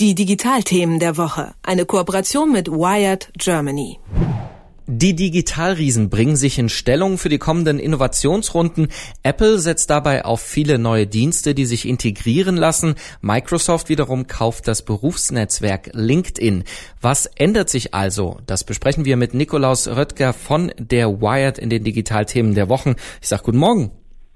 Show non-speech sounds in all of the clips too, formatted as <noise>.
Die Digitalthemen der Woche. Eine Kooperation mit Wired Germany. Die Digitalriesen bringen sich in Stellung für die kommenden Innovationsrunden. Apple setzt dabei auf viele neue Dienste, die sich integrieren lassen. Microsoft wiederum kauft das Berufsnetzwerk LinkedIn. Was ändert sich also? Das besprechen wir mit Nikolaus Röttger von der Wired in den Digitalthemen der Wochen. Ich sage guten Morgen.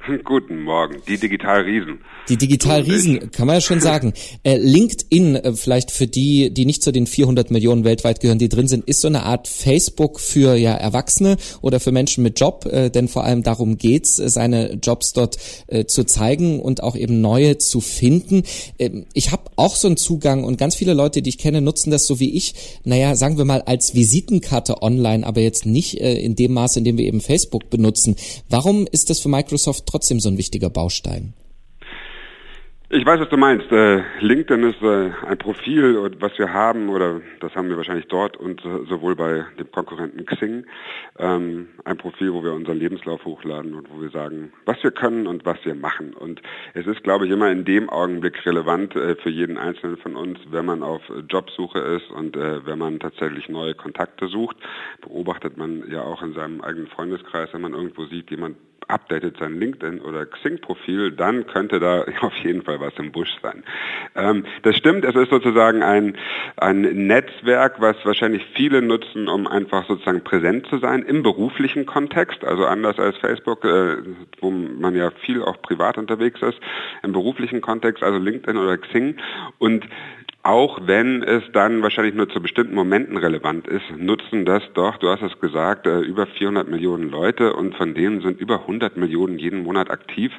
<laughs> Guten Morgen, die Digitalriesen. Die Digitalriesen, kann man ja schon <laughs> sagen. Äh, LinkedIn, äh, vielleicht für die, die nicht zu den 400 Millionen weltweit gehören, die drin sind, ist so eine Art Facebook für ja Erwachsene oder für Menschen mit Job, äh, denn vor allem darum geht's, äh, seine Jobs dort äh, zu zeigen und auch eben neue zu finden. Ähm, ich habe auch so einen Zugang und ganz viele Leute, die ich kenne, nutzen das so wie ich, naja, sagen wir mal als Visitenkarte online, aber jetzt nicht äh, in dem Maße, in dem wir eben Facebook benutzen. Warum ist das für Microsoft trotzdem so ein wichtiger Baustein? Ich weiß, was du meinst. Äh, LinkedIn ist äh, ein Profil, was wir haben, oder das haben wir wahrscheinlich dort und sowohl bei dem Konkurrenten Xing, ähm, ein Profil, wo wir unseren Lebenslauf hochladen und wo wir sagen, was wir können und was wir machen. Und es ist, glaube ich, immer in dem Augenblick relevant äh, für jeden Einzelnen von uns, wenn man auf Jobsuche ist und wenn man tatsächlich neue Kontakte sucht. Beobachtet man ja auch in seinem eigenen Freundeskreis, wenn man irgendwo sieht, jemand updatet sein LinkedIn oder Xing-Profil, dann könnte da <laughs> auf jeden Fall was im Busch sein. Ähm, das stimmt, es ist sozusagen ein, ein Netzwerk, was wahrscheinlich viele nutzen, um einfach sozusagen präsent zu sein im beruflichen Kontext, also anders als Facebook, äh, wo man ja viel auch privat unterwegs ist, im beruflichen Kontext, also LinkedIn oder Xing. Und auch wenn es dann wahrscheinlich nur zu bestimmten Momenten relevant ist, nutzen das doch, du hast es gesagt, äh, über 400 Millionen Leute und von denen sind über 100 Millionen jeden Monat aktiv.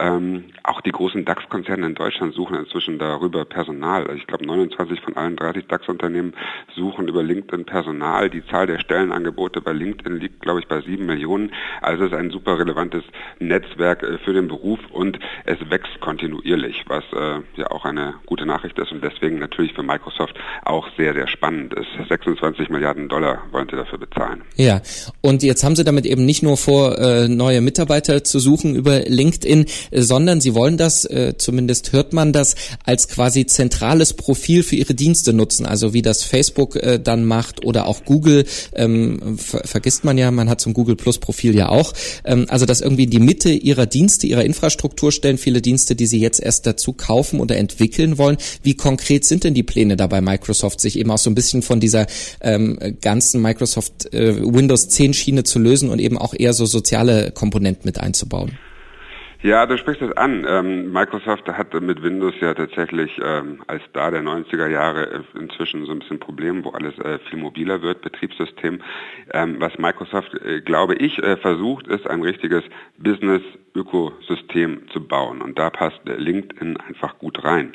Ähm, auch die großen DAX-Konzerne in Deutschland suchen inzwischen darüber Personal. Also ich glaube, 29 von allen 30 DAX-Unternehmen suchen über LinkedIn Personal. Die Zahl der Stellenangebote bei LinkedIn liegt, glaube ich, bei 7 Millionen. Also es ist ein super relevantes Netzwerk äh, für den Beruf und es wächst kontinuierlich, was äh, ja auch eine gute Nachricht ist und deswegen deswegen natürlich für Microsoft auch sehr, sehr spannend ist. 26 Milliarden Dollar wollen sie dafür bezahlen. Ja, und jetzt haben sie damit eben nicht nur vor, äh, neue Mitarbeiter zu suchen über LinkedIn, äh, sondern sie wollen das, äh, zumindest hört man das, als quasi zentrales Profil für ihre Dienste nutzen. Also wie das Facebook äh, dann macht oder auch Google, ähm, ver vergisst man ja, man hat so ein Google Plus Profil ja auch. Ähm, also das irgendwie in die Mitte ihrer Dienste, ihrer Infrastruktur stellen, viele Dienste, die sie jetzt erst dazu kaufen oder entwickeln wollen. Wie konkret sind denn die Pläne da bei Microsoft, sich eben auch so ein bisschen von dieser ähm, ganzen Microsoft äh, Windows 10 Schiene zu lösen und eben auch eher so soziale Komponenten mit einzubauen? Ja, du sprichst es an. Ähm, Microsoft hat mit Windows ja tatsächlich ähm, als da der 90er Jahre äh, inzwischen so ein bisschen Problem, wo alles äh, viel mobiler wird, Betriebssystem. Ähm, was Microsoft, äh, glaube ich, äh, versucht, ist ein richtiges Business-Ökosystem zu bauen. Und da passt LinkedIn einfach gut rein.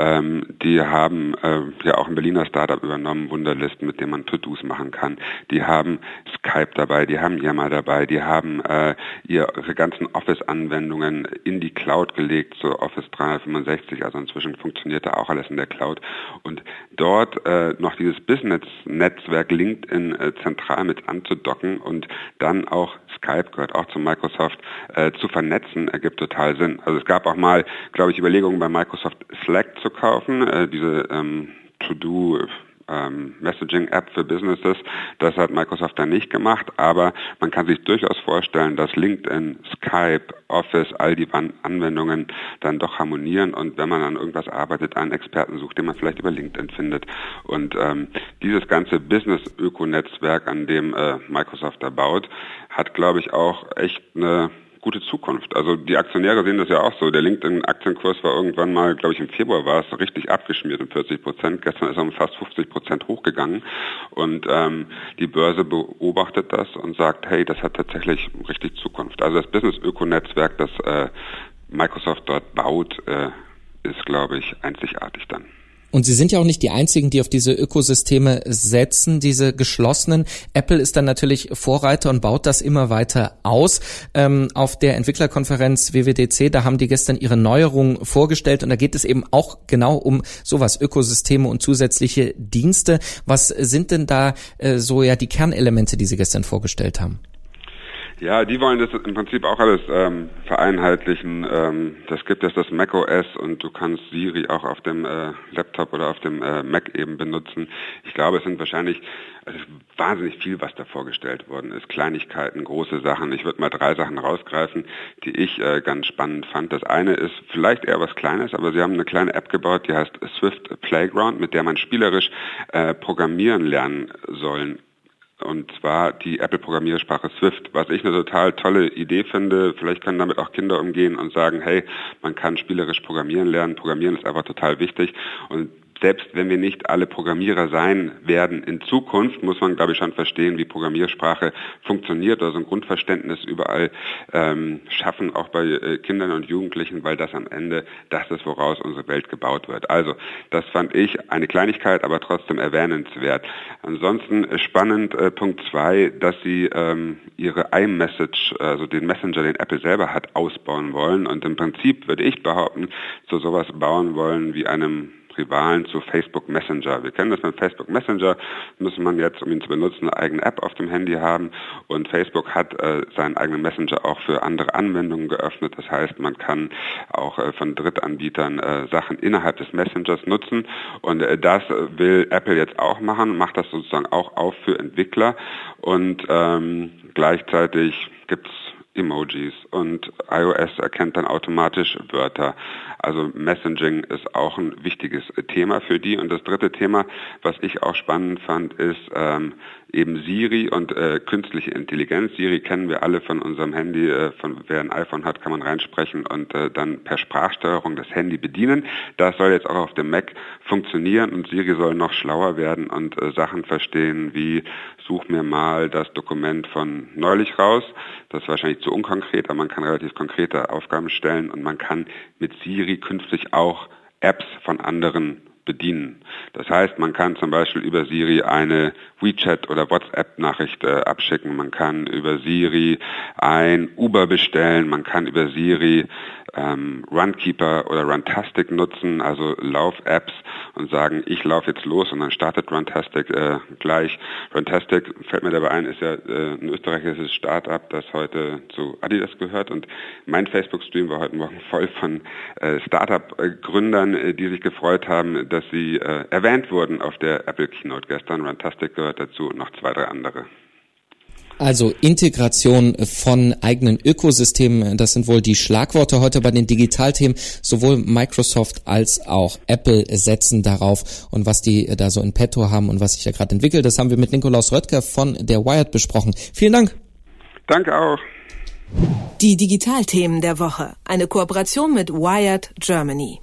Ähm, die haben äh, ja auch ein Berliner Startup übernommen, Wunderlist, mit dem man To-Dos machen kann. Die haben Skype dabei, die haben Yammer dabei, die haben äh, ihre ganzen Office-Anwendungen Anwendungen in die Cloud gelegt, so Office 365, also inzwischen funktioniert da auch alles in der Cloud. Und dort äh, noch dieses Business-Netzwerk LinkedIn äh, zentral mit anzudocken und dann auch Skype gehört auch zu Microsoft, äh, zu vernetzen, ergibt total Sinn. Also es gab auch mal, glaube ich, Überlegungen bei Microsoft Slack zu kaufen, äh, diese ähm, To-Do ähm, Messaging-App für Businesses. Das hat Microsoft dann nicht gemacht, aber man kann sich durchaus vorstellen, dass LinkedIn, Skype, Office, all die Anwendungen dann doch harmonieren und wenn man an irgendwas arbeitet, einen Experten sucht, den man vielleicht über LinkedIn findet. Und ähm, dieses ganze Business-Öko-Netzwerk, an dem äh, Microsoft da baut, hat, glaube ich, auch echt eine gute Zukunft. Also die Aktionäre sehen das ja auch so. Der LinkedIn-Aktienkurs war irgendwann mal, glaube ich im Februar war es, richtig abgeschmiert um 40 Prozent. Gestern ist er um fast 50 Prozent hochgegangen. Und ähm, die Börse beobachtet das und sagt, hey, das hat tatsächlich richtig Zukunft. Also das Business-Öko-Netzwerk, das äh, Microsoft dort baut, äh, ist, glaube ich, einzigartig dann. Und sie sind ja auch nicht die einzigen, die auf diese Ökosysteme setzen, diese geschlossenen. Apple ist dann natürlich Vorreiter und baut das immer weiter aus. Ähm, auf der Entwicklerkonferenz WWDC, da haben die gestern ihre Neuerungen vorgestellt und da geht es eben auch genau um sowas, Ökosysteme und zusätzliche Dienste. Was sind denn da äh, so ja die Kernelemente, die sie gestern vorgestellt haben? Ja, die wollen das im Prinzip auch alles ähm, vereinheitlichen. Ähm, das gibt es das Mac OS und du kannst Siri auch auf dem äh, Laptop oder auf dem äh, Mac eben benutzen. Ich glaube, es sind wahrscheinlich also wahnsinnig viel, was da vorgestellt worden ist. Kleinigkeiten, große Sachen. Ich würde mal drei Sachen rausgreifen, die ich äh, ganz spannend fand. Das eine ist vielleicht eher was Kleines, aber sie haben eine kleine App gebaut, die heißt Swift Playground, mit der man spielerisch äh, programmieren lernen sollen und zwar die Apple-Programmiersprache Swift, was ich eine total tolle Idee finde. Vielleicht können damit auch Kinder umgehen und sagen, hey, man kann spielerisch programmieren lernen. Programmieren ist einfach total wichtig und selbst wenn wir nicht alle Programmierer sein werden in Zukunft, muss man, glaube ich, schon verstehen, wie Programmiersprache funktioniert, also ein Grundverständnis überall ähm, schaffen, auch bei äh, Kindern und Jugendlichen, weil das am Ende das ist, woraus unsere Welt gebaut wird. Also, das fand ich eine Kleinigkeit, aber trotzdem erwähnenswert. Ansonsten spannend äh, Punkt zwei, dass sie ähm, ihre iMessage, also den Messenger, den Apple selber hat, ausbauen wollen und im Prinzip würde ich behaupten, zu sowas bauen wollen wie einem Rivalen zu Facebook Messenger. Wir kennen das mit Facebook Messenger, müssen man jetzt, um ihn zu benutzen, eine eigene App auf dem Handy haben und Facebook hat äh, seinen eigenen Messenger auch für andere Anwendungen geöffnet. Das heißt, man kann auch äh, von Drittanbietern äh, Sachen innerhalb des Messengers nutzen und äh, das will Apple jetzt auch machen, macht das sozusagen auch auf für Entwickler und ähm, gleichzeitig gibt es Emojis und iOS erkennt dann automatisch Wörter. Also Messaging ist auch ein wichtiges Thema für die. Und das dritte Thema, was ich auch spannend fand, ist ähm, eben Siri und äh, künstliche Intelligenz. Siri kennen wir alle von unserem Handy. Äh, von wer ein iPhone hat, kann man reinsprechen und äh, dann per Sprachsteuerung das Handy bedienen. Das soll jetzt auch auf dem Mac funktionieren und Siri soll noch schlauer werden und äh, Sachen verstehen wie such mir mal das Dokument von neulich raus. Das ist wahrscheinlich zu unkonkret, aber man kann relativ konkrete Aufgaben stellen und man kann mit Siri künftig auch Apps von anderen bedienen. Das heißt, man kann zum Beispiel über Siri eine WeChat oder WhatsApp-Nachricht äh, abschicken, man kann über Siri ein Uber bestellen, man kann über Siri ähm, Runkeeper oder Runtastic nutzen, also Lauf-Apps und sagen, ich laufe jetzt los und dann startet Runtastic äh, gleich. Runtastic, fällt mir dabei ein, ist ja äh, ein österreichisches Startup, das heute zu Adidas gehört und mein Facebook-Stream war heute Morgen voll von äh, Startup-Gründern, äh, die sich gefreut haben, dass sie äh, erwähnt wurden auf der Apple Keynote gestern. Runtastic gehört dazu und noch zwei, drei andere. Also Integration von eigenen Ökosystemen, das sind wohl die Schlagworte heute bei den Digitalthemen. Sowohl Microsoft als auch Apple setzen darauf. Und was die da so in petto haben und was sich ja gerade entwickelt, das haben wir mit Nikolaus Röttger von der Wired besprochen. Vielen Dank. Danke auch. Die Digitalthemen der Woche. Eine Kooperation mit Wired Germany.